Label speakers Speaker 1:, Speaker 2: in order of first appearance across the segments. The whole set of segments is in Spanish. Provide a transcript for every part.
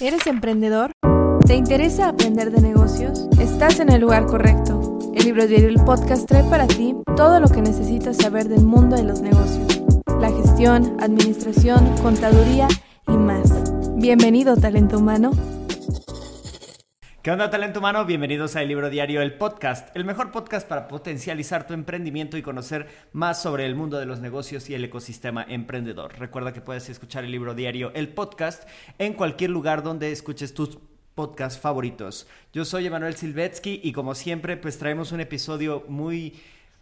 Speaker 1: ¿Eres emprendedor? ¿Te interesa aprender de negocios? Estás en el lugar correcto. El libro diario El Podcast trae para ti todo lo que necesitas saber del mundo de los negocios. La gestión, administración, contaduría y más. Bienvenido, talento humano.
Speaker 2: ¿Qué onda, talento humano? Bienvenidos a El Libro Diario, el podcast, el mejor podcast para potencializar tu emprendimiento y conocer más sobre el mundo de los negocios y el ecosistema emprendedor. Recuerda que puedes escuchar El Libro Diario, el podcast, en cualquier lugar donde escuches tus podcasts favoritos. Yo soy Emanuel Silvetsky y como siempre, pues traemos un episodio muy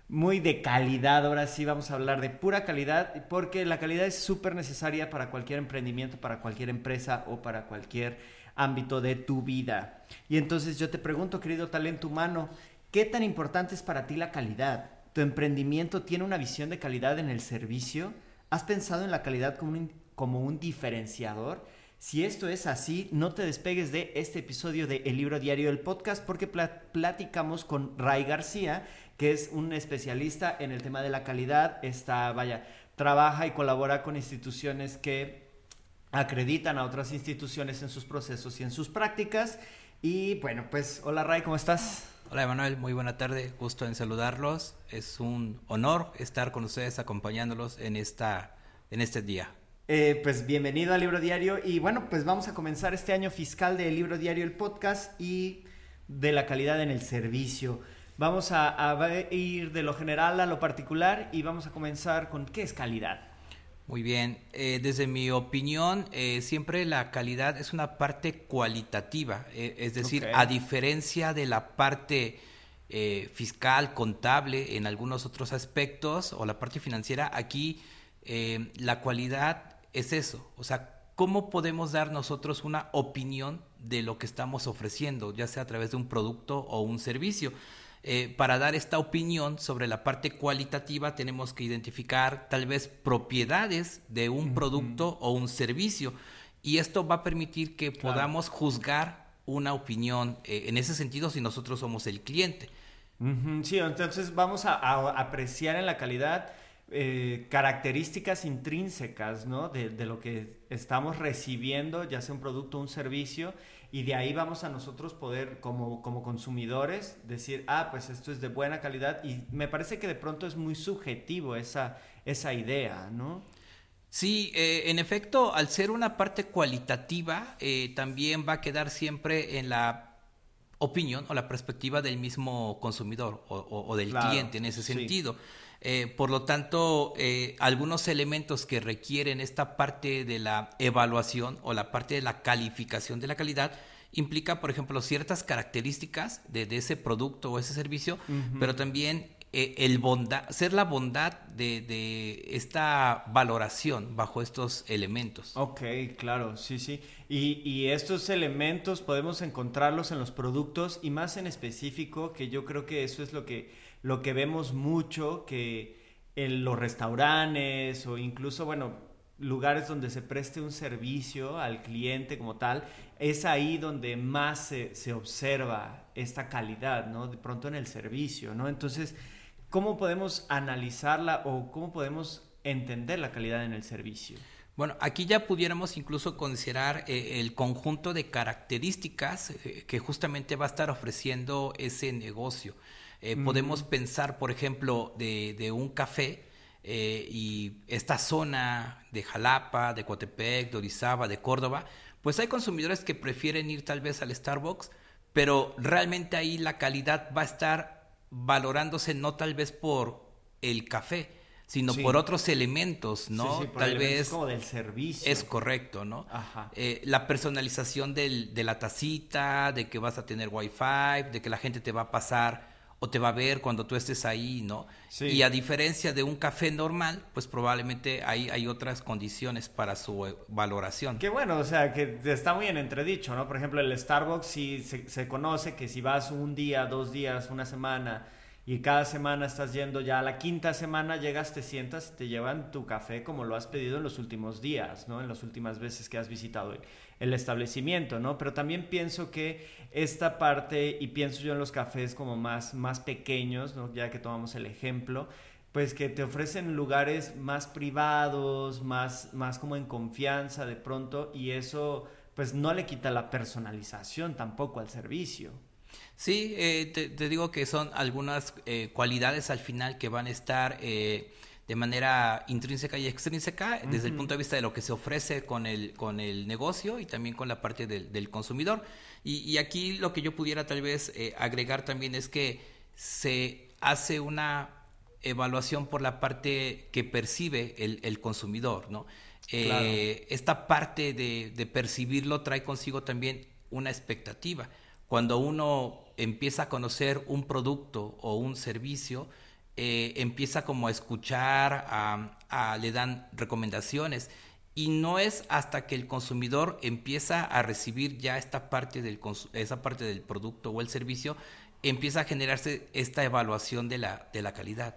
Speaker 2: muy de calidad. Ahora sí vamos a hablar de pura calidad, porque la calidad es súper necesaria para cualquier emprendimiento, para cualquier empresa o para cualquier ámbito de tu vida. Y entonces yo te pregunto, querido talento humano, ¿qué tan importante es para ti la calidad? ¿Tu emprendimiento tiene una visión de calidad en el servicio? ¿Has pensado en la calidad como un, como un diferenciador? Si esto es así, no te despegues de este episodio de El Libro Diario del Podcast porque platicamos con Ray García, que es un especialista en el tema de la calidad. Está, vaya, trabaja y colabora con instituciones que acreditan a otras instituciones en sus procesos y en sus prácticas. Y bueno, pues hola Ray, ¿cómo estás?
Speaker 3: Hola Emanuel, muy buena tarde, gusto en saludarlos. Es un honor estar con ustedes acompañándolos en, esta, en este día.
Speaker 2: Eh, pues bienvenido al Libro Diario y bueno, pues vamos a comenzar este año fiscal del Libro Diario, el podcast y de la calidad en el servicio. Vamos a, a ir de lo general a lo particular y vamos a comenzar con qué es calidad.
Speaker 3: Muy bien, eh, desde mi opinión, eh, siempre la calidad es una parte cualitativa, eh, es decir, a diferencia de la parte fiscal, contable, en algunos otros aspectos, o la parte financiera, aquí la cualidad es eso, o sea, ¿cómo podemos dar nosotros una opinión de lo que estamos ofreciendo, ya sea a través de un producto o un servicio? Eh, para dar esta opinión sobre la parte cualitativa tenemos que identificar tal vez propiedades de un producto o un servicio y esto va a permitir que podamos juzgar una opinión eh, en ese sentido si nosotros somos el cliente.
Speaker 2: Sí, entonces vamos a, apreciar en la calidad eh, características intrínsecas ¿no? de, de, lo que estamos recibiendo, ya sea un producto o un servicio, y de ahí vamos a nosotros poder como, como consumidores decir, ah, pues esto es de buena calidad y me parece que de pronto es muy subjetivo esa, esa idea, ¿no?
Speaker 3: Sí, eh, en efecto, al ser una parte cualitativa, eh, también va a quedar siempre en la opinión o la perspectiva del mismo consumidor o, del cliente en ese sentido. Eh, por lo tanto, eh, algunos elementos que requieren esta parte de la evaluación o la parte de la calificación de la calidad implica, por ejemplo, ciertas características de, ese producto o ese servicio, pero también eh, el bondad, ser la bondad de, esta valoración bajo estos elementos.
Speaker 2: Ok, claro, sí, sí. Y, y, estos elementos podemos encontrarlos en los productos y más en específico, que yo creo que eso es lo que lo que vemos mucho que en los restaurantes o incluso, bueno, lugares donde se preste un servicio al cliente como tal, es ahí donde más se, observa esta calidad, ¿no? De pronto en el servicio, ¿no? Entonces, ¿cómo podemos analizarla o cómo podemos entender la calidad en el servicio?
Speaker 3: Bueno, aquí ya pudiéramos incluso considerar eh, el conjunto de características eh, que justamente va a estar ofreciendo ese negocio. Eh, podemos pensar, por ejemplo, de, un café eh, y esta zona de Jalapa, de Coatepec, de Orizaba, de Córdoba, pues hay consumidores que prefieren ir tal vez al Starbucks, pero realmente ahí la calidad va a estar valorándose no tal vez por el café, sino por otros elementos, ¿no? Tal vez
Speaker 2: como del servicio.
Speaker 3: Es correcto, ¿no? Ajá. Eh, la personalización del, de la tacita, de que vas a tener wifi, de que la gente te va a pasar o te va a ver cuando tú estés ahí, ¿no? Y a diferencia de un café normal, pues probablemente ahí hay otras condiciones para su eh, valoración.
Speaker 2: Qué bueno, o sea, que está muy en entredicho, ¿no? Por ejemplo, el Starbucks sí se, se conoce que si vas un día, dos días, una semana y cada semana estás yendo ya a la quinta semana, llegas, te sientas y te llevan tu café como lo has pedido en los últimos días, ¿no? En las últimas veces que has visitado el establecimiento, ¿no? Pero también pienso que esta parte, y pienso yo en los cafés como más, más pequeños, ¿no? Ya que tomamos el ejemplo, pues que te ofrecen lugares más privados, más, más como en confianza de pronto, y eso pues no le quita la personalización tampoco al servicio.
Speaker 3: Sí, eh, te, digo que son algunas eh, cualidades al final que van a estar eh, de manera intrínseca y extrínseca desde el punto de vista de lo que se ofrece con el, con el negocio y también con la parte del, del consumidor. Y, y, aquí lo que yo pudiera tal vez agregar también es que se hace una evaluación por la parte que percibe el, el consumidor, ¿no? esta parte de, de percibirlo trae consigo también una expectativa. Cuando uno empieza a conocer un producto o un servicio, eh, empieza como a escuchar, a, le dan recomendaciones. Y no es hasta que el consumidor empieza a recibir ya esta parte del, esa parte del producto o el servicio, empieza a generarse esta evaluación de la, de la calidad.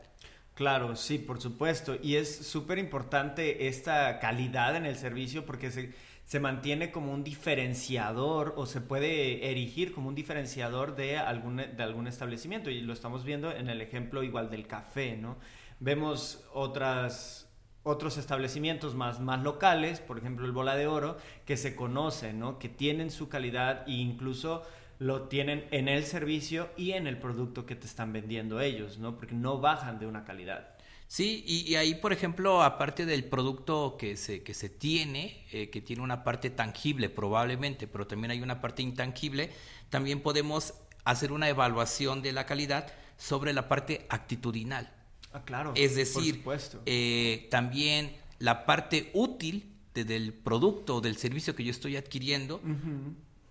Speaker 2: Claro, sí, por supuesto. Y es súper importante esta calidad en el servicio porque se, se mantiene como un diferenciador o se puede erigir como un diferenciador de algún, de algún establecimiento. Y lo estamos viendo en el ejemplo igual del café, ¿no? Vemos otras, otros establecimientos más, más locales, por ejemplo el Bola de Oro, que se conocen, ¿no? Que tienen su calidad e incluso lo tienen en el servicio y en el producto que te están vendiendo ellos, ¿no? Porque no bajan de una calidad.
Speaker 3: Sí, y, ahí, por ejemplo, aparte del producto que se, que se tiene, eh, que tiene una parte tangible probablemente, pero también hay una parte intangible, también podemos hacer una evaluación de la calidad sobre la parte actitudinal.
Speaker 2: Ah, claro.
Speaker 3: Es decir, eh, también la parte útil del producto o del servicio que yo estoy adquiriendo,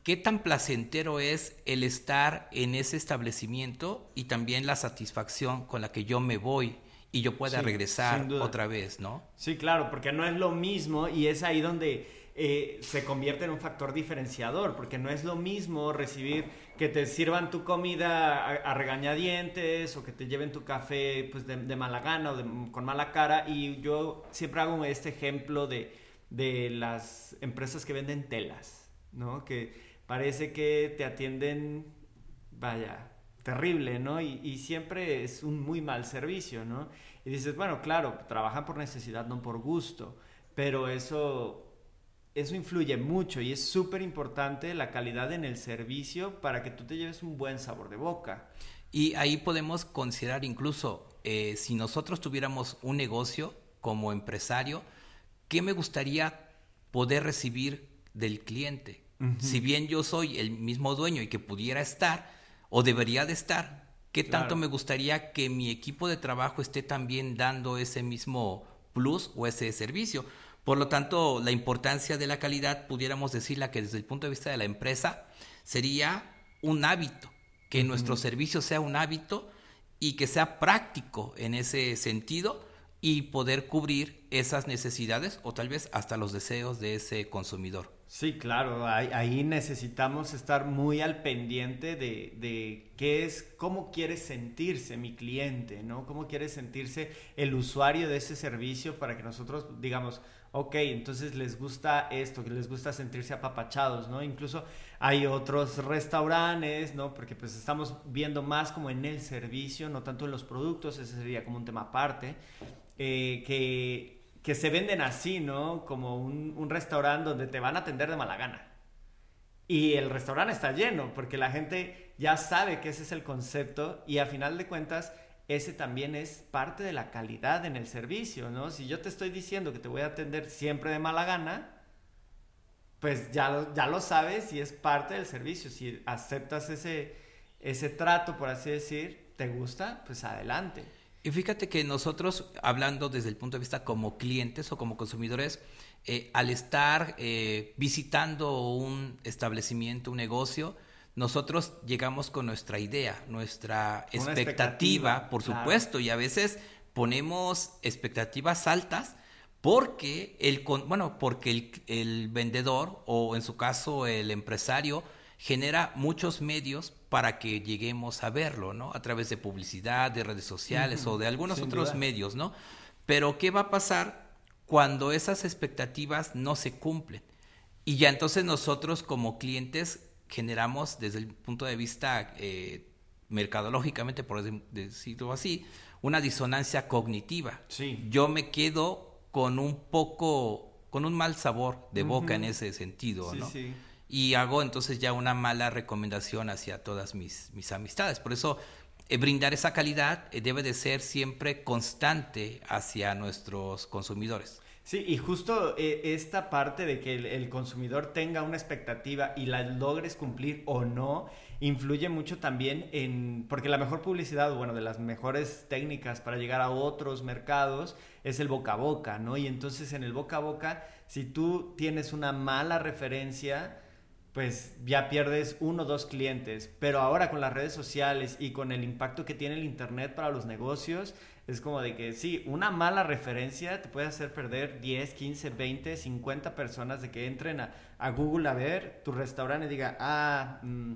Speaker 3: qué tan placentero es el estar en ese establecimiento y también la satisfacción con la que yo me voy y yo pueda regresar otra vez, ¿no?
Speaker 2: Sí, claro, porque no es lo mismo y es ahí donde eh, se convierte en un factor diferenciador, porque no es lo mismo recibir que te sirvan tu comida a, regañadientes o que te lleven tu café pues, de, mala gana o con mala cara. Y yo siempre hago este ejemplo de, de las empresas que venden telas, ¿no? Que parece que te atienden, vaya, terrible, ¿no? Y, siempre es un muy mal servicio, ¿no? Y dices, bueno, claro, trabajan por necesidad, no por gusto, pero eso, eso influye mucho y es súper importante la calidad en el servicio para que tú te lleves un buen sabor de boca.
Speaker 3: Y ahí podemos considerar incluso, eh, si nosotros tuviéramos un negocio como empresario, ¿qué me gustaría poder recibir del cliente? Si bien yo soy el mismo dueño y que pudiera estar, o debería de estar. ¿Qué tanto me gustaría que mi equipo de trabajo esté también dando ese mismo plus o ese servicio? Por lo tanto, la importancia de la calidad, pudiéramos decirla que desde el punto de vista de la empresa, sería un hábito, que nuestro servicio sea un hábito y que sea práctico en ese sentido y poder cubrir esas necesidades o tal vez hasta los deseos de ese consumidor.
Speaker 2: Sí, claro, ahí, necesitamos estar muy al pendiente de, de, qué es, cómo quiere sentirse mi cliente, ¿no? Cómo quiere sentirse el usuario de ese servicio para que nosotros digamos, ok, entonces les gusta esto, que les gusta sentirse apapachados, ¿no? Incluso hay otros restaurantes, ¿no? Porque pues estamos viendo más como en el servicio, no tanto en los productos, ese sería como un tema aparte, eh, que que se venden así, ¿no? Como un, restaurante donde te van a atender de mala gana. Y el restaurante está lleno porque la gente ya sabe que ese es el concepto y a final de cuentas ese también es parte de la calidad en el servicio, ¿no? Si yo te estoy diciendo que te voy a atender siempre de mala gana, pues ya lo, ya lo sabes y es parte del servicio. Si aceptas ese, ese trato, por así decir, te gusta, pues adelante.
Speaker 3: Y fíjate que nosotros, hablando desde el punto de vista como clientes o como consumidores, eh, al estar eh, visitando un establecimiento, un negocio, nosotros llegamos con nuestra idea, nuestra expectativa, por supuesto, y a veces ponemos expectativas altas porque el, bueno, porque el, el vendedor o en su caso el empresario genera muchos medios para que lleguemos a verlo, ¿no? A través de publicidad, de redes sociales o de algunos otros medios, ¿no? Pero ¿qué va a pasar cuando esas expectativas no se cumplen? Y ya entonces nosotros como clientes generamos desde el punto de vista eh, mercadológicamente, por decirlo así, una disonancia cognitiva.
Speaker 2: Sí.
Speaker 3: Yo me quedo con un poco con un mal sabor de boca en ese sentido, ¿no? Y hago entonces ya una mala recomendación hacia todas mis, mis amistades. Por eso eh, brindar esa calidad eh, debe de ser siempre constante hacia nuestros consumidores.
Speaker 2: Sí, y justo eh, esta parte de que el, consumidor tenga una expectativa y la logres cumplir o no, influye mucho también en, porque la mejor publicidad, bueno, de las mejores técnicas para llegar a otros mercados es el boca a boca, ¿no? Y entonces en el boca a boca, si tú tienes una mala referencia, pues ya pierdes uno o dos clientes. Pero ahora con las redes sociales y con el impacto que tiene el Internet para los negocios, es como de que sí, una mala referencia te puede hacer perder 10, 15, 20, 50 personas de que entren a, Google a ver tu restaurante y diga, ah, mm,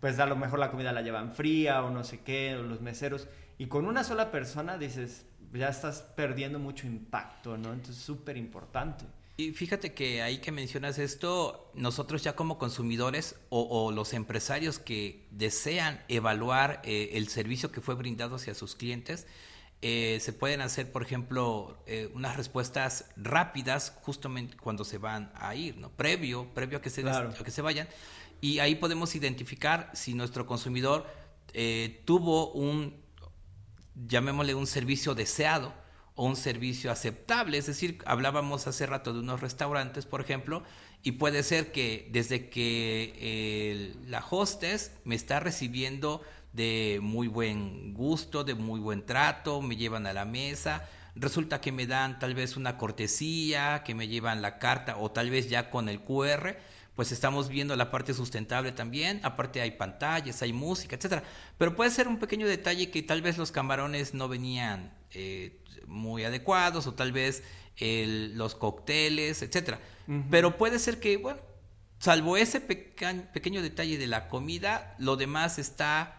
Speaker 2: pues a lo mejor la comida la llevan fría o no sé qué, o los meseros. Y con una sola persona dices, ya estás perdiendo mucho impacto, ¿no? Entonces, súper importante.
Speaker 3: Y fíjate que ahí que mencionas esto, nosotros ya como consumidores o, los empresarios que desean evaluar eh, el servicio que fue brindado hacia sus clientes, eh, se pueden hacer, por ejemplo, eh, unas respuestas rápidas justamente cuando se van a ir, ¿no? Previo, previo a que se, que se vayan. Y ahí podemos identificar si nuestro consumidor tuvo un, llamémosle un servicio deseado un servicio aceptable. Es decir, hablábamos hace rato de unos restaurantes, por ejemplo, y puede ser que desde que la hostess me está recibiendo de muy buen gusto, de muy buen trato, me llevan a la mesa, resulta que me dan tal vez una cortesía, que me llevan la carta o tal vez ya con el QR, pues estamos viendo la parte sustentable también, aparte hay pantallas, hay música, etcétera. Pero puede ser un pequeño detalle que tal vez los camarones no venían eh, muy adecuados o tal vez los cócteles, etcétera. Pero puede ser que, bueno, salvo ese pequeño detalle de la comida, lo demás está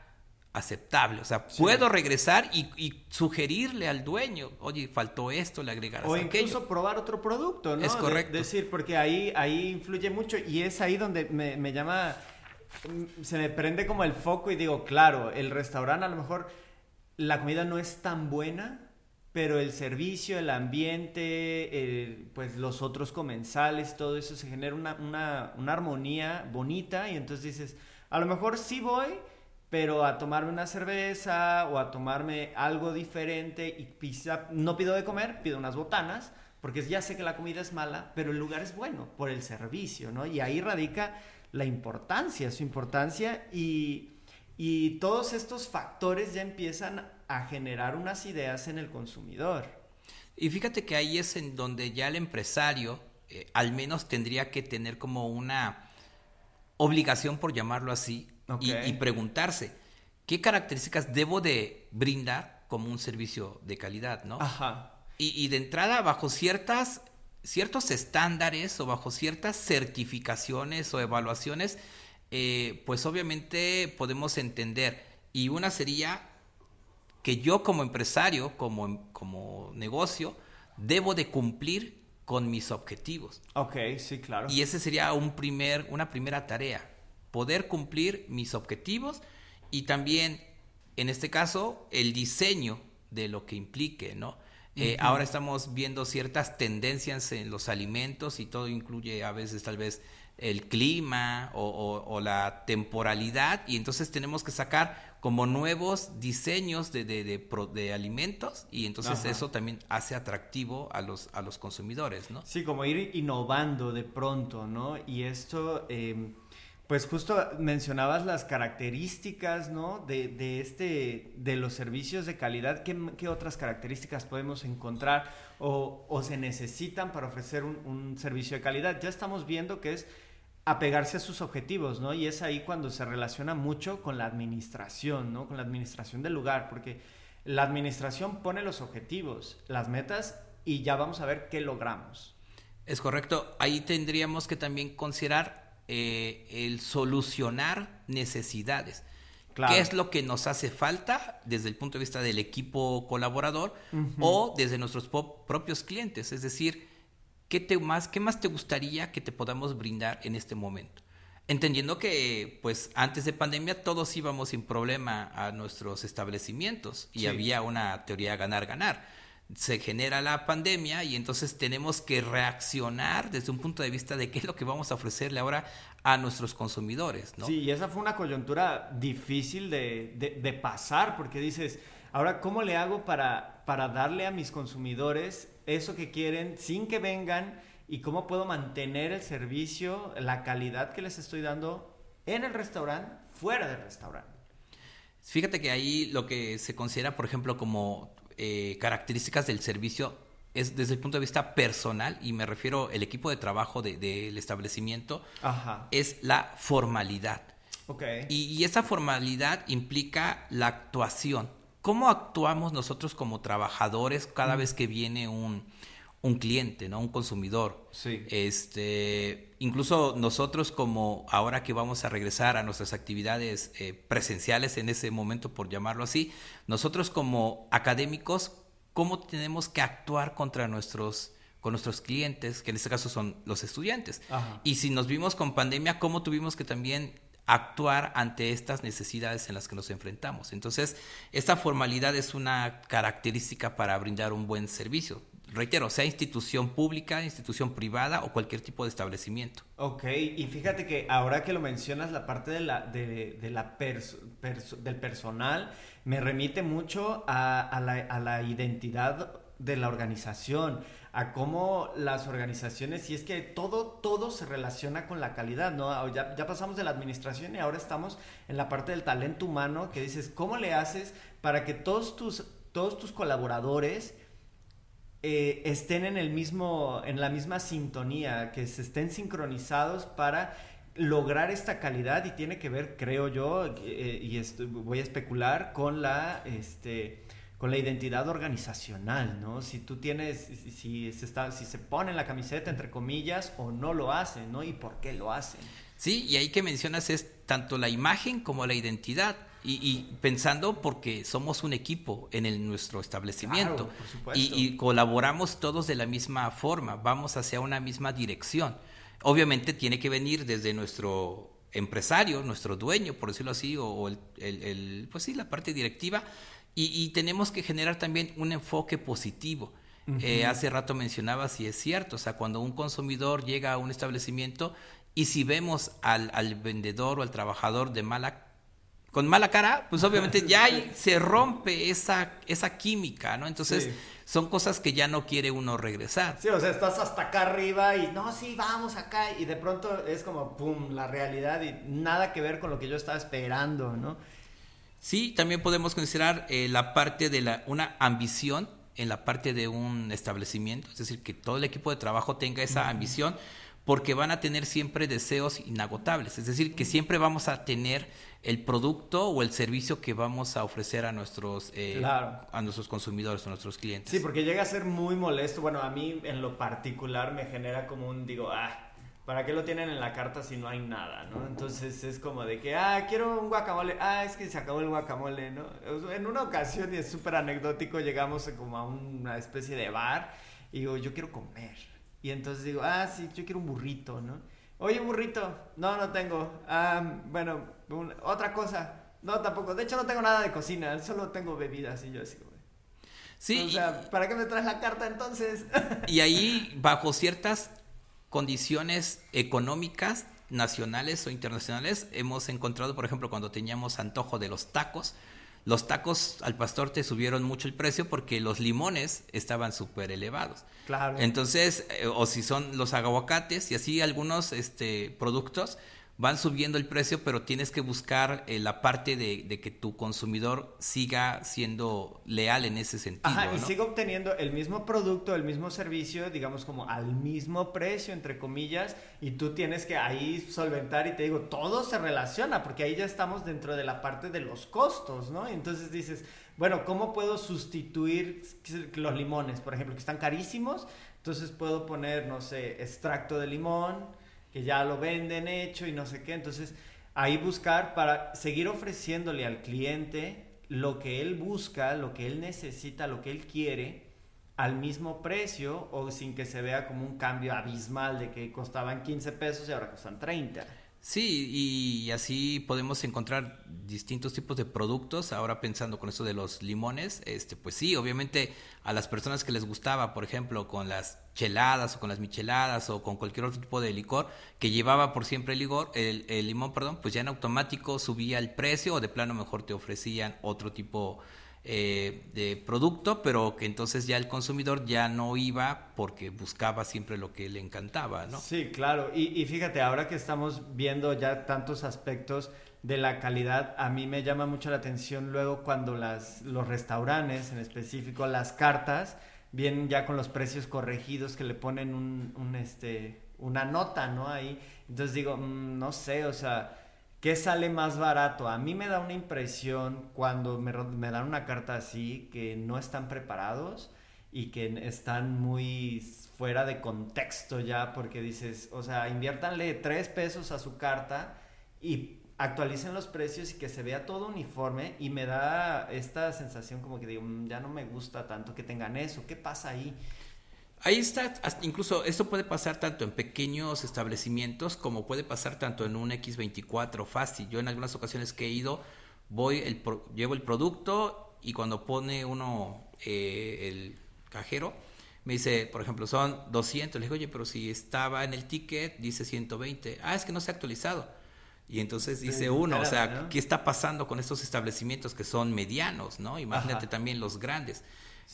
Speaker 3: aceptable. O sea, puedo regresar y, sugerirle al dueño, oye, faltó esto, le agregarás
Speaker 2: O incluso probar otro producto, ¿no?
Speaker 3: Es correcto.
Speaker 2: decir, porque ahí, ahí influye mucho y es ahí donde me, me llama, se me prende como el foco y digo, claro, el restaurante a lo mejor la comida no es tan buena, pero el servicio, el ambiente, pues los otros comensales, todo eso se genera una, armonía bonita y entonces dices, a lo mejor sí voy, pero a tomarme una cerveza o a tomarme algo diferente y no pido de comer, pido unas botanas, porque ya sé que la comida es mala, pero el lugar es bueno por el servicio, ¿no? Y ahí radica la importancia, su importancia y, y todos estos factores ya empiezan a generar unas ideas en el consumidor.
Speaker 3: Y fíjate que ahí es en donde ya el empresario eh, al menos tendría que tener como una obligación, por llamarlo así, y, preguntarse, ¿qué características debo de brindar como un servicio de calidad, no?
Speaker 2: Ajá.
Speaker 3: Y, de entrada, bajo ciertas, ciertos estándares o bajo ciertas certificaciones o evaluaciones, eh, pues obviamente podemos entender. Y una sería que yo como empresario, como, como negocio, debo de cumplir con mis objetivos.
Speaker 2: Ok, sí, claro.
Speaker 3: Y ese sería un primer, una primera tarea, poder cumplir mis objetivos y también, en este caso, el diseño de lo que implique, ¿no? Eh, ahora estamos viendo ciertas tendencias en los alimentos y todo incluye a veces tal vez el clima o, la temporalidad y entonces tenemos que sacar como nuevos diseños de, de, de, alimentos y entonces eso también hace atractivo a los, a los consumidores, ¿no?
Speaker 2: Sí, como ir innovando de pronto, ¿no? Y esto, em, pues justo mencionabas las características, ¿no? De, de, este, de los servicios de calidad, ¿qué, qué otras características podemos encontrar o, o se necesitan para ofrecer un, un servicio de calidad? Ya estamos viendo que es apegarse a sus objetivos, ¿no? Y es ahí cuando se relaciona mucho con la administración, ¿no? Con la administración del lugar, porque la administración pone los objetivos, las metas y ya vamos a ver qué logramos.
Speaker 3: Es correcto. Ahí tendríamos que también considerar eh, el solucionar necesidades. ¿Qué es lo que nos hace falta desde el punto de vista del equipo colaborador o desde nuestros propios clientes? Es decir, ¿qué, te más, ¿qué más te gustaría que te podamos brindar en este momento? Entendiendo que, pues, antes de pandemia todos íbamos sin problema a nuestros establecimientos y había una teoría ganar-ganar. se genera la pandemia y entonces tenemos que reaccionar desde un punto de vista de qué es lo que vamos a ofrecerle ahora a nuestros consumidores. ¿no?
Speaker 2: Sí, y esa fue una coyuntura difícil de, pasar porque dices, ahora, ¿cómo le hago para, para darle a mis consumidores eso que quieren sin que vengan y cómo puedo mantener el servicio, la calidad que les estoy dando en el restaurante, fuera del restaurante?
Speaker 3: Fíjate que ahí lo que se considera, por ejemplo, como eh, características del servicio es desde el punto de vista personal, y me refiero el equipo de trabajo del establecimiento, es la formalidad. Y, y, esa formalidad implica la actuación. ¿Cómo actuamos nosotros como trabajadores cada vez que viene un, un cliente, ¿no? Un consumidor.
Speaker 2: Sí.
Speaker 3: Este, incluso nosotros como ahora que vamos a regresar a nuestras actividades eh, presenciales en ese momento, por llamarlo así, nosotros como académicos, ¿cómo tenemos que actuar contra nuestros con nuestros clientes, que en este caso son los estudiantes? Y si nos vimos con pandemia, ¿cómo tuvimos que también actuar ante estas necesidades en las que nos enfrentamos. Entonces, esta formalidad es una característica para brindar un buen servicio reitero, sea institución pública, institución privada o cualquier tipo de establecimiento.
Speaker 2: Ok, y fíjate que ahora que lo mencionas, la parte de la, de, la del personal me remite mucho a, la, a, la, identidad de la organización, a cómo las organizaciones, y es que todo, todo se relaciona con la calidad, ¿no? Ya, ya pasamos de la administración y ahora estamos en la parte del talento humano, que dices, ¿cómo le haces para que todos tus, todos tus colaboradores eh, estén en el mismo, en la misma sintonía, que se estén sincronizados para lograr esta calidad y tiene que ver, creo yo, eh, y voy a especular con la, este, con la identidad organizacional, ¿no? Si tú tienes, si, se está, si se pone la camiseta entre comillas o no lo hacen, ¿no? Y por qué lo hacen.
Speaker 3: Sí, y ahí que mencionas es tanto la imagen como la identidad. Y, pensando porque somos un equipo en el, nuestro establecimiento y, y, colaboramos todos de la misma forma, vamos hacia una misma dirección. Obviamente tiene que venir desde nuestro empresario, nuestro dueño, por decirlo así, o, el, el, pues sí, la parte directiva, y, tenemos que generar también un enfoque positivo. Eh, hace rato mencionaba si es cierto, o sea, cuando un consumidor llega a un establecimiento y si vemos al, al vendedor o al trabajador de mala con mala cara, pues obviamente ya se rompe esa, esa química, ¿no? Entonces son cosas que ya no quiere uno regresar.
Speaker 2: Sí, o sea, estás hasta acá arriba y no, sí, vamos acá y de pronto es como, ¡pum!, la realidad y nada que ver con lo que yo estaba esperando, ¿no?
Speaker 3: Sí, también podemos considerar eh, la parte de la, una ambición en la parte de un establecimiento, es decir, que todo el equipo de trabajo tenga esa ambición porque van a tener siempre deseos inagotables, es decir, que siempre vamos a tener el producto o el servicio que vamos a ofrecer a nuestros, eh, a nuestros consumidores, a nuestros clientes.
Speaker 2: Sí, porque llega a ser muy molesto. Bueno, a mí en lo particular me genera como un, digo, ah, ¿para qué lo tienen en la carta si no hay nada, no? Entonces es como de que, ah, quiero un guacamole, ah, es que se acabó el guacamole, ¿no? En una ocasión, y es súper anecdótico, llegamos como a una especie de bar y digo, yo quiero comer. Y entonces digo, ah, sí, yo quiero un burrito, ¿no? Oye, burrito, no, no tengo. Ah, bueno, otra cosa. No, tampoco. De hecho, no tengo nada de cocina, solo tengo bebidas y yo así, güey.
Speaker 3: Sí.
Speaker 2: O sea, ¿para qué me traes la carta entonces?
Speaker 3: Y ahí, bajo ciertas condiciones económicas, nacionales o internacionales, hemos encontrado, por ejemplo, cuando teníamos antojo de los tacos, los tacos al pastor te subieron mucho el precio porque los limones estaban súper elevados.
Speaker 2: Claro.
Speaker 3: Entonces, eh, o si son los aguacates y así algunos este, productos, van subiendo el precio, pero tienes que buscar eh, la parte de, que tu consumidor siga siendo leal en ese sentido.
Speaker 2: Ajá, y siga obteniendo el mismo producto, el mismo servicio, digamos como al mismo precio, entre comillas, y tú tienes que ahí solventar y te digo, todo se relaciona, porque ahí ya estamos dentro de la parte de los costos, ¿no? Y entonces dices, bueno, ¿cómo puedo sustituir los limones, por ejemplo, que están carísimos? Entonces puedo poner, no sé, extracto de limón que ya lo venden hecho y no sé qué. Entonces, ahí buscar para seguir ofreciéndole al cliente lo que él busca, lo que él necesita, lo que él quiere al mismo precio o sin que se vea como un cambio abismal de que costaban 15 pesos y ahora costan 30.
Speaker 3: Sí, y así podemos encontrar distintos tipos de productos. Ahora pensando con eso de los limones, este, pues sí, obviamente a las personas que les gustaba, por ejemplo, con las cheladas o con las micheladas o con cualquier otro tipo de licor que llevaba por siempre el, licor, el, limón, perdón, pues ya en automático subía el precio o de plano mejor te ofrecían otro tipo eh, de producto, pero que entonces ya el consumidor ya no iba porque buscaba siempre lo que le encantaba.
Speaker 2: Sí, claro. Y, fíjate, ahora que estamos viendo ya tantos aspectos de la calidad, a mí me llama mucho la atención luego cuando las, los restaurantes, en específico las cartas, vienen ya con los precios corregidos que le ponen un, un este, una nota, ¿no? Ahí. Entonces digo, mm, no sé, o sea ¿Qué sale más barato? A mí me da una impresión cuando me, dan una carta así que no están preparados y que están muy fuera de contexto ya porque dices, o sea, inviértanle tres pesos a su carta y actualicen los precios y que se vea todo uniforme y me da esta sensación como que digo, mm, ya no me gusta tanto que tengan eso, ¿qué pasa ahí?
Speaker 3: Ahí está, incluso esto puede pasar tanto en pequeños establecimientos como puede pasar tanto en un X24 fácil. Yo en algunas ocasiones que he ido, voy, el, llevo el producto y cuando pone uno eh, el cajero, me dice, por ejemplo, son 200. Le digo, oye, pero si estaba en el ticket, dice 120. Ah, es que no se ha actualizado. Y entonces dice uno, o sea, ¿qué está pasando con estos establecimientos que son medianos, no? Imagínate también los grandes.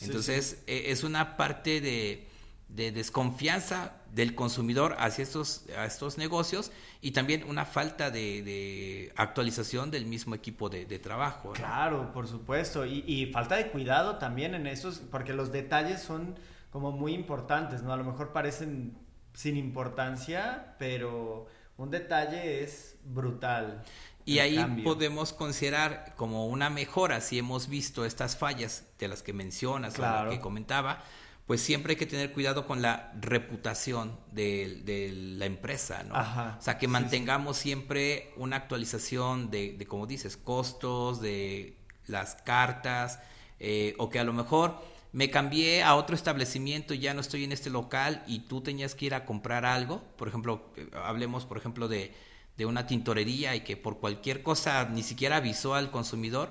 Speaker 3: Entonces, e, es una parte de de desconfianza del consumidor hacia estos, a estos negocios y también una falta de, actualización del mismo equipo de, trabajo.
Speaker 2: Claro, por supuesto, y, falta de cuidado también en esos, porque los detalles son como muy importantes, ¿no? A lo mejor parecen sin importancia, pero un detalle es brutal.
Speaker 3: Y ahí podemos considerar como una mejora si hemos visto estas fallas de las que mencionas, claro. que comentaba, pues siempre hay que tener cuidado con la reputación de, la empresa, ¿no? O sea, que mantengamos siempre una actualización de, como dices, costos, de las cartas, eh, o que a lo mejor me cambié a otro establecimiento y ya no estoy en este local y tú tenías que ir a comprar algo, por ejemplo, eh, hablemos, por ejemplo, de de una tintorería y que por cualquier cosa ni siquiera avisó al consumidor.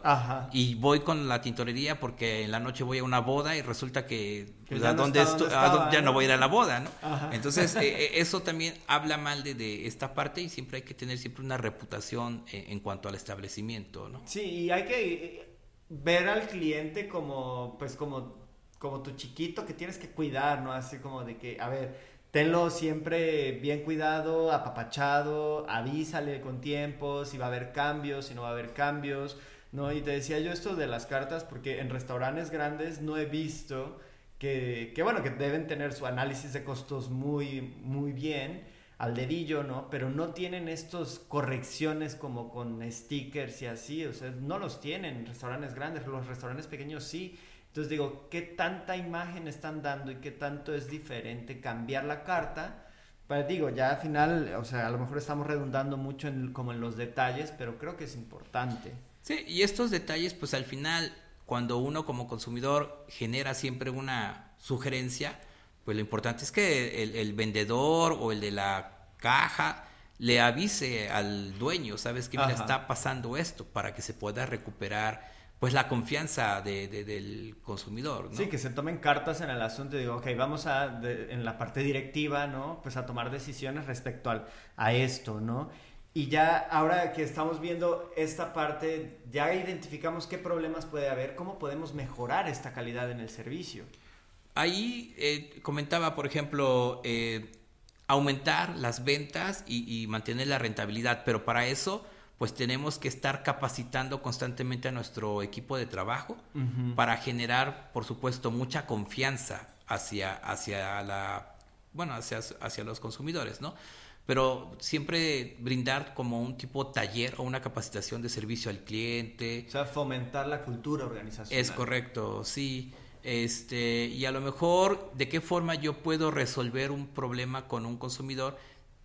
Speaker 3: Y voy con la tintorería porque en la noche voy a una boda y resulta que pues, a dónde ya no voy a ir a la boda, ¿no? Entonces eh, eh, eso también habla mal de, esta parte y siempre hay que tener siempre una reputación en, en, cuanto al establecimiento, ¿no?
Speaker 2: Sí, y hay que ver al cliente como pues como como tu chiquito que tienes que cuidar, ¿no? Así como de que, a ver, tenlo siempre bien cuidado, apapachado, avísale con tiempo si va a haber cambios, si no va a haber cambios, ¿no? Y te decía yo esto de las cartas porque en restaurantes grandes no he visto que, que bueno, que deben tener su análisis de costos muy, muy bien al dedillo, ¿no? Pero no tienen estos correcciones como con stickers y así, o sea, no los tienen en restaurantes grandes, los restaurantes pequeños sí. Entonces digo, ¿qué tanta imagen están dando y qué tanto es diferente cambiar la carta? Pues digo, ya al final, o sea, a lo mejor estamos redundando mucho en, como en los detalles, pero creo que es importante.
Speaker 3: Sí, y estos detalles, pues al final, cuando uno como consumidor genera siempre una sugerencia, pues lo importante es que el, el vendedor o el de la caja le avise al dueño, ¿sabes qué? Mira, está pasando esto para que se pueda recuperar pues la confianza de, del consumidor. ¿no?
Speaker 2: Sí, que se tomen cartas en el asunto y digo, ok, vamos a, en la parte directiva, ¿no? Pues a tomar decisiones respecto al, a esto, ¿no? Y ya ahora que estamos viendo esta parte, ya identificamos qué problemas puede haber, cómo podemos mejorar esta calidad en el servicio.
Speaker 3: Ahí eh, comentaba, por ejemplo, eh, aumentar las ventas y, y mantener la rentabilidad, pero para eso pues tenemos que estar capacitando constantemente a nuestro equipo de trabajo para generar, por supuesto, mucha confianza hacia, hacia la, bueno, hacia, hacia los consumidores, ¿no? Pero siempre brindar como un tipo taller o una capacitación de servicio al cliente.
Speaker 2: O sea, fomentar la cultura organizacional.
Speaker 3: Es correcto, sí. Este, y a lo mejor, ¿de qué forma yo puedo resolver un problema con un consumidor?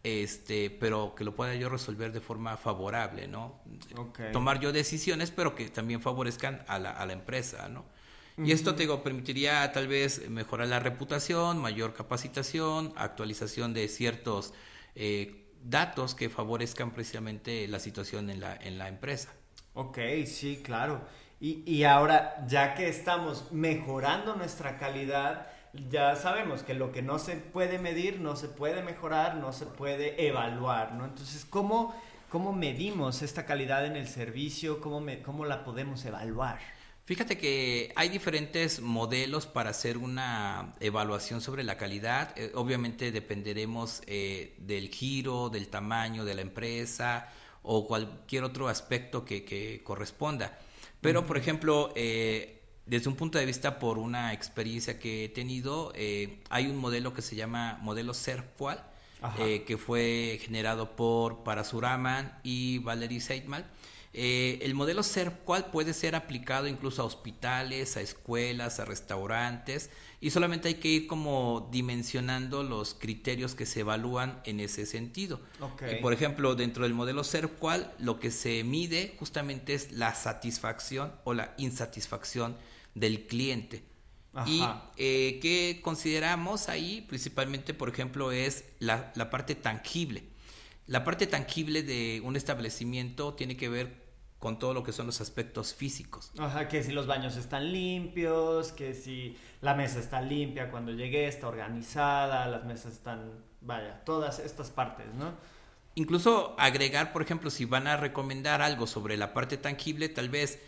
Speaker 3: Este, pero que lo pueda yo resolver de forma favorable, ¿no? Tomar yo decisiones, pero que también favorezcan a la, a la empresa, ¿no? Y esto te digo, permitiría tal vez mejorar la reputación, mayor capacitación, actualización de ciertos eh, datos que favorezcan precisamente la situación en la, en la empresa.
Speaker 2: Ok, sí, claro. Y, y ahora, ya que estamos mejorando nuestra calidad, ya sabemos que lo que no se puede medir, no se puede mejorar, no se puede evaluar, ¿no? Entonces, ¿cómo, cómo medimos esta calidad en el servicio? ¿Cómo, me, ¿Cómo la podemos evaluar?
Speaker 3: Fíjate que hay diferentes modelos para hacer una evaluación sobre la calidad. Eh, obviamente dependeremos eh, del giro, del tamaño de la empresa o cualquier otro aspecto que, que corresponda. Pero, por ejemplo, eh, desde un punto de vista por una experiencia que he tenido, eh, hay un modelo que se llama modelo Serqual, eh, que fue generado por Parasuraman y Valery Seidmal. Eh, el modelo Serqual puede ser aplicado incluso a hospitales, a escuelas, a restaurantes, y solamente hay que ir como dimensionando los criterios que se evalúan en ese sentido. por ejemplo, dentro del modelo Serqual, lo que se mide justamente es la satisfacción o la insatisfacción del cliente. Y eh, que consideramos ahí principalmente, por ejemplo, es la, la, parte tangible. La parte tangible de un establecimiento tiene que ver con todo lo que son los aspectos físicos.
Speaker 2: Ajá, que si los baños están limpios, que si la mesa está limpia cuando llegué, está organizada, las mesas están, vaya, todas estas partes, ¿no?
Speaker 3: Incluso agregar, por ejemplo, si van a recomendar algo sobre la parte tangible, tal vez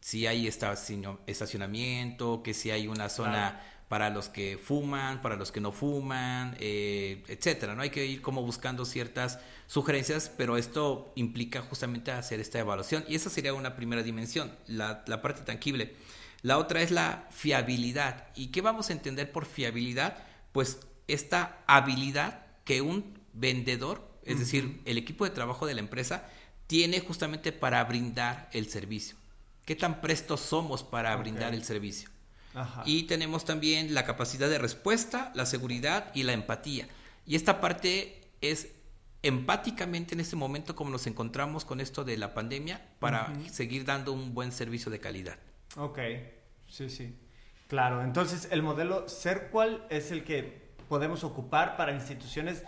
Speaker 3: si hay estacionamiento, que si hay una zona para los que fuman, para los que no fuman, eh, etcétera. No hay que ir como buscando ciertas sugerencias, pero esto implica justamente hacer esta evaluación y esa sería una primera dimensión, la, la parte tangible. La otra es la fiabilidad. ¿Y qué vamos a entender por fiabilidad? Pues esta habilidad que un vendedor, es decir, el equipo de trabajo de la empresa, tiene justamente para brindar el servicio qué tan prestos somos para brindar el servicio. Y tenemos también la capacidad de respuesta, la seguridad y la empatía. Y esta parte es empáticamente en este momento como nos encontramos con esto de la pandemia para seguir dando un buen servicio de calidad.
Speaker 2: Ok, sí, sí. Claro, entonces el modelo ser cual es el que podemos ocupar para instituciones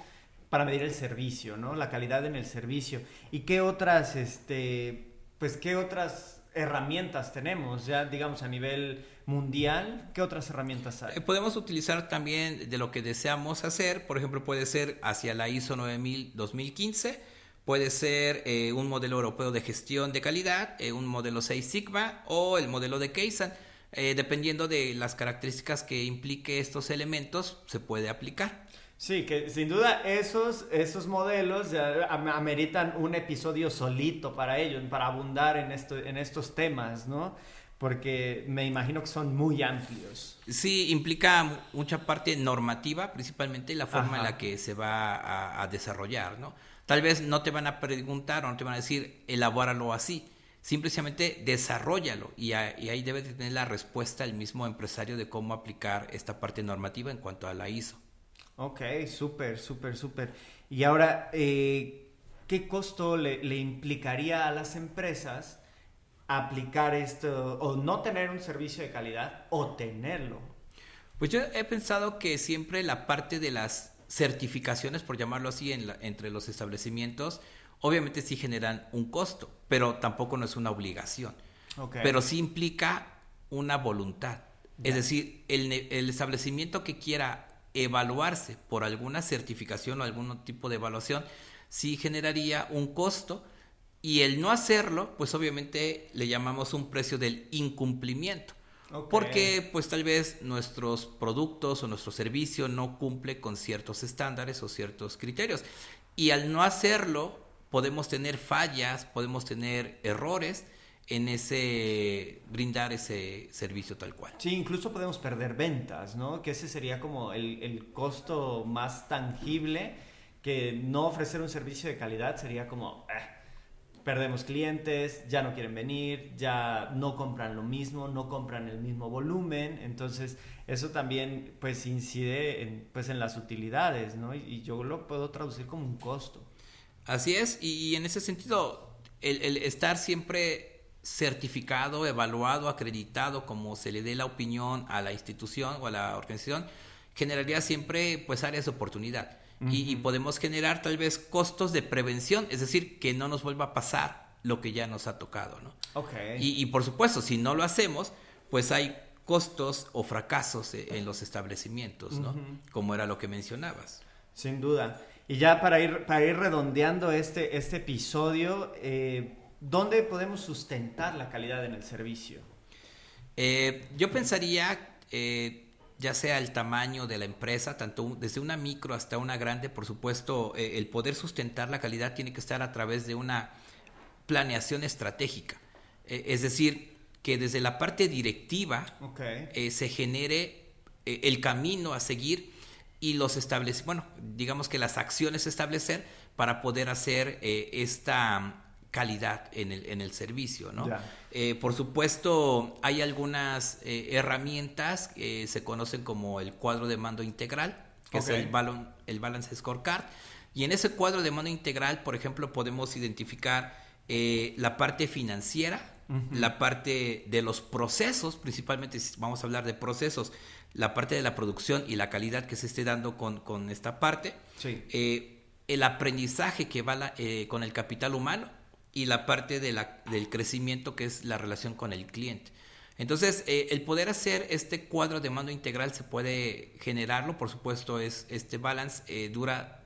Speaker 2: para medir el servicio, ¿no? La calidad en el servicio. ¿Y qué otras, este, pues qué otras herramientas tenemos ya, digamos, a nivel mundial? ¿Qué otras herramientas hay?
Speaker 3: Eh, podemos utilizar también de lo que deseamos hacer, por ejemplo, puede ser hacia la ISO 9000 2015, puede ser eh, un modelo europeo de gestión de calidad, eh, un modelo 6 Sigma o el modelo de Kaizen. dependiendo de las características que implique estos elementos, se puede aplicar.
Speaker 2: Sí, que sin duda esos, esos modelos ya ameritan un episodio solito para ellos, para abundar en, esto, en estos temas, ¿no? Porque me imagino que son muy amplios.
Speaker 3: Sí, implica mucha parte normativa, principalmente la forma en la que se va a, desarrollar, ¿no? Tal vez no te van a preguntar o no te van a decir, elabóralo así. Simplemente desarrollalo y, y ahí debe tener la respuesta el mismo empresario de cómo aplicar esta parte normativa en cuanto a la ISO.
Speaker 2: Ok, súper, súper, súper. Y ahora, eh, ¿qué costo le, implicaría a las empresas aplicar esto o no tener un servicio de calidad o tenerlo?
Speaker 3: Pues yo he pensado que siempre la parte de las certificaciones, por llamarlo así, entre los establecimientos, obviamente sí generan un costo, pero tampoco no es una obligación. Okay. Pero sí implica una voluntad. Es decir, el, el, establecimiento que quiera evaluarse por alguna certificación o algún tipo de evaluación, sí generaría un costo y el no hacerlo, pues obviamente le llamamos un precio del incumplimiento. Porque pues tal vez nuestros productos o nuestro servicio no cumple con ciertos estándares o ciertos criterios. Y al no hacerlo, podemos tener fallas, podemos tener errores en ese brindar ese servicio tal cual.
Speaker 2: Sí, incluso podemos perder ventas, ¿no? Que ese sería como el, el, costo más tangible, que no ofrecer un servicio de calidad sería como, eh, perdemos clientes, ya no quieren venir, ya no compran lo mismo, no compran el mismo volumen, entonces eso también pues incide en, pues, en las utilidades, ¿no? Y, yo lo puedo traducir como un costo.
Speaker 3: Así es, y, en ese sentido, el, el estar siempre certificado, evaluado, acreditado, como se le dé la opinión a la institución o a la organización, generaría siempre pues áreas de oportunidad. y, podemos generar tal vez costos de prevención, es decir, que no nos vuelva a pasar lo que ya nos ha tocado, ¿no? Y, por supuesto, si no lo hacemos, pues hay costos o fracasos e, en los establecimientos, ¿no? Como era lo que mencionabas.
Speaker 2: Sin duda. Y ya para ir, para ir redondeando este, este episodio, eh, ¿dónde podemos sustentar la calidad en el servicio?
Speaker 3: Eh, yo pensaría, eh, ya sea el tamaño de la empresa, tanto desde una micro hasta una grande, por supuesto, el poder sustentar la calidad tiene que estar a través de una planeación estratégica. es decir, que desde la parte directiva se genere el camino a seguir y los establece, bueno, digamos que las acciones establecer para poder hacer eh, esta calidad en el, en el servicio, ¿no? Eh, por supuesto, hay algunas eh, herramientas que se conocen como el cuadro de mando integral, que es el, el Balance Scorecard, y en ese cuadro de mando integral, por ejemplo, podemos identificar la parte financiera, la parte de los procesos, principalmente si vamos a hablar de procesos, la parte de la producción y la calidad que se esté dando con, esta parte, eh, el aprendizaje que va eh, con el capital humano y la parte de la, del crecimiento que es la relación con el cliente. Entonces, eh, el poder hacer este cuadro de mando integral se puede generarlo, por supuesto, es este balance dura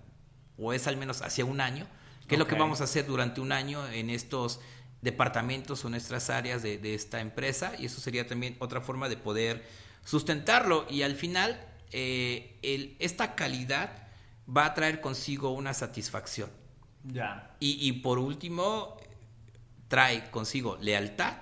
Speaker 3: o es al menos hacia un año, que es lo que vamos a hacer durante un año en estos departamentos o nuestras áreas de, de esta empresa y eso sería también otra forma de poder sustentarlo y al final eh, el, esta calidad va a traer consigo una satisfacción.
Speaker 2: Ya.
Speaker 3: Y, por último, trae consigo lealtad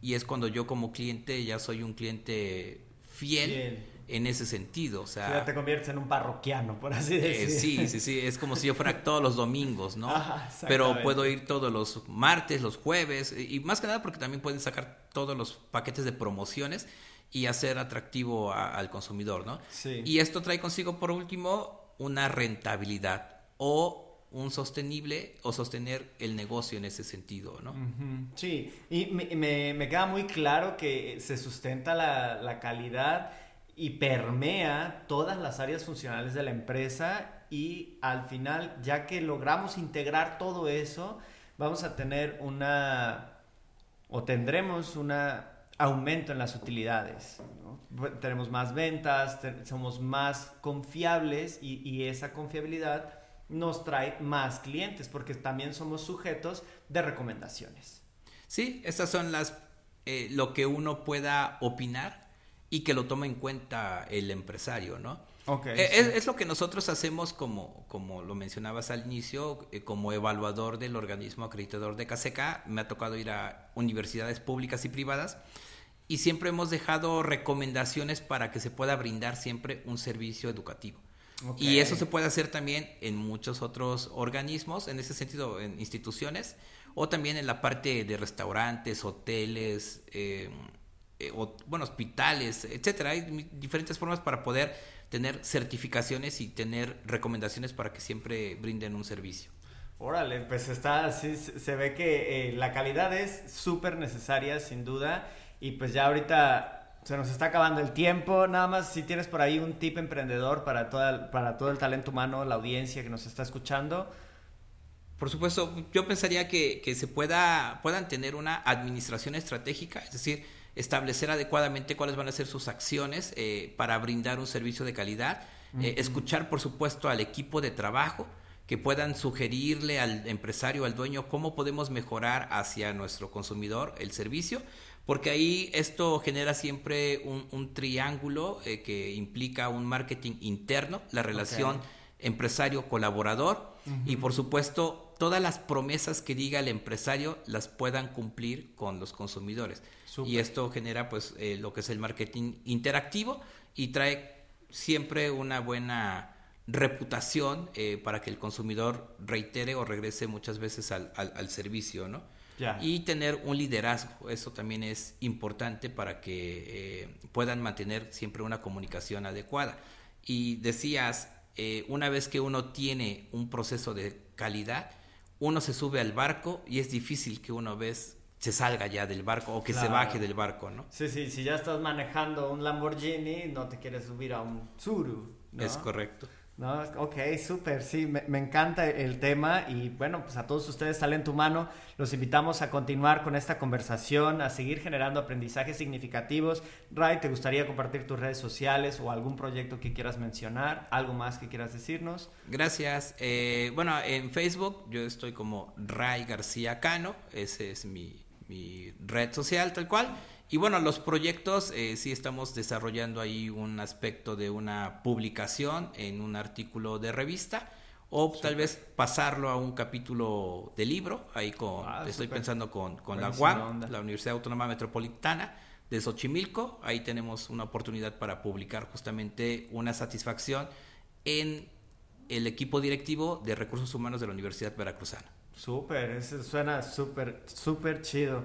Speaker 3: y es cuando yo como cliente ya soy un cliente fiel. en ese sentido. O sea,
Speaker 2: te conviertes en un parroquiano, por así decirlo.
Speaker 3: Eh, sí, sí, sí, es como si yo fuera todos los domingos, ¿no? Pero puedo ir todos los martes, los jueves, y más que nada porque también pueden sacar todos los paquetes de promociones y hacer atractivo al consumidor, ¿no?
Speaker 2: Sí.
Speaker 3: Y esto trae consigo, por último, una rentabilidad o un sostenible o sostener el negocio en ese sentido, ¿no?
Speaker 2: Sí, y me, me, queda muy claro que se sustenta la, la calidad y permea todas las áreas funcionales de la empresa y al final, ya que logramos integrar todo eso, vamos a tener una o tendremos una aumento en las utilidades. Tenemos más ventas, somos más confiables y, esa confiabilidad nos trae más clientes porque también somos sujetos de recomendaciones.
Speaker 3: Sí, estas son las eh, lo que uno pueda opinar y que lo tome en cuenta el empresario, ¿no? Eh, es, lo que nosotros hacemos como, como lo mencionabas al inicio, eh, como evaluador del organismo acreditador de CASECA. Me ha tocado ir a universidades públicas y privadas y siempre hemos dejado recomendaciones para que se pueda brindar siempre un servicio educativo. Y eso se puede hacer también en muchos otros organismos, en ese sentido, en instituciones, o también en la parte de restaurantes, hoteles, eh, bueno, hospitales, etcétera. Hay diferentes formas para poder tener certificaciones y tener recomendaciones para que siempre brinden un servicio.
Speaker 2: Órale, pues está, sí, se ve que eh, la calidad es súper necesaria, sin duda, y pues ya ahorita se nos está acabando el tiempo. Nada más si tienes por ahí un tip emprendedor para, toda, para todo el talento humano, la audiencia que nos está escuchando.
Speaker 3: Por supuesto, yo pensaría que, que se pueda, puedan tener una administración estratégica, es decir, establecer adecuadamente cuáles van a ser sus acciones eh, para brindar un servicio de calidad, eh, escuchar por supuesto al equipo de trabajo, que puedan sugerirle al empresario, al dueño, cómo podemos mejorar hacia nuestro consumidor el servicio, porque ahí esto genera siempre un, triángulo eh, que implica un marketing interno, la relación empresario-colaborador y por supuesto todas las promesas que diga el empresario las puedan cumplir con los consumidores. Y esto genera pues eh, lo que es el marketing interactivo y trae siempre una buena reputación eh, para que el consumidor reitere o regrese muchas veces al, al, servicio, ¿no? Y tener un liderazgo, eso también es importante para que eh, puedan mantener siempre una comunicación adecuada. Y decías, una vez que uno tiene un proceso de calidad, uno se sube al barco y es difícil que uno vez se salga ya del barco o que se baje del barco, ¿no?
Speaker 2: Sí, sí, si ya estás manejando un Lamborghini, no te quieres subir a un Tsuru, ¿no?
Speaker 3: Es correcto.
Speaker 2: No, ok, súper, sí, me, encanta el tema y bueno, pues a todos ustedes salen tu mano, los invitamos a continuar con esta conversación, a seguir generando aprendizajes significativos. Ray, ¿te gustaría compartir tus redes sociales o algún proyecto que quieras mencionar? ¿Algo más que quieras decirnos?
Speaker 3: Gracias. Eh, bueno, en Facebook yo estoy como Ray García Cano, ese es mi red social tal cual. Y bueno, los proyectos, eh, sí estamos desarrollando ahí un aspecto de una publicación en un artículo de revista o tal vez pasarlo a un capítulo de libro, ahí con, ah, estoy pensando con, con la UAM, la Universidad Autónoma Metropolitana de Xochimilco, ahí tenemos una oportunidad para publicar justamente una satisfacción en el equipo directivo de recursos humanos de la Universidad Veracruzana.
Speaker 2: Súper, eso suena súper, súper chido.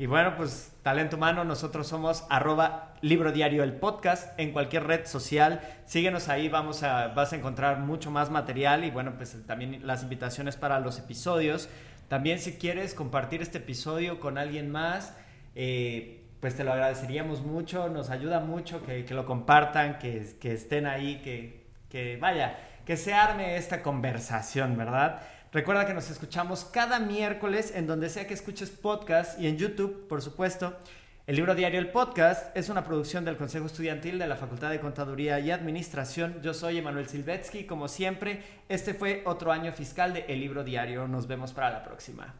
Speaker 2: Y bueno, pues talento humano, nosotros somos arroba libro diario el podcast en cualquier red social. Síguenos ahí, vamos a, vas a encontrar mucho más material y bueno, pues también las invitaciones para los episodios. También si quieres compartir este episodio con alguien más, eh, pues te lo agradeceríamos mucho, nos ayuda mucho que, lo compartan, que, que estén ahí, que, que vaya, que se arme esta conversación, ¿verdad? Recuerda que nos escuchamos cada miércoles en donde sea que escuches podcast y en YouTube, por supuesto. El libro diario El Podcast es una producción del Consejo Estudiantil de la Facultad de Contaduría y Administración. Yo soy Emanuel Silvetsky. Como siempre, este fue otro año fiscal de El libro diario. Nos vemos para la próxima.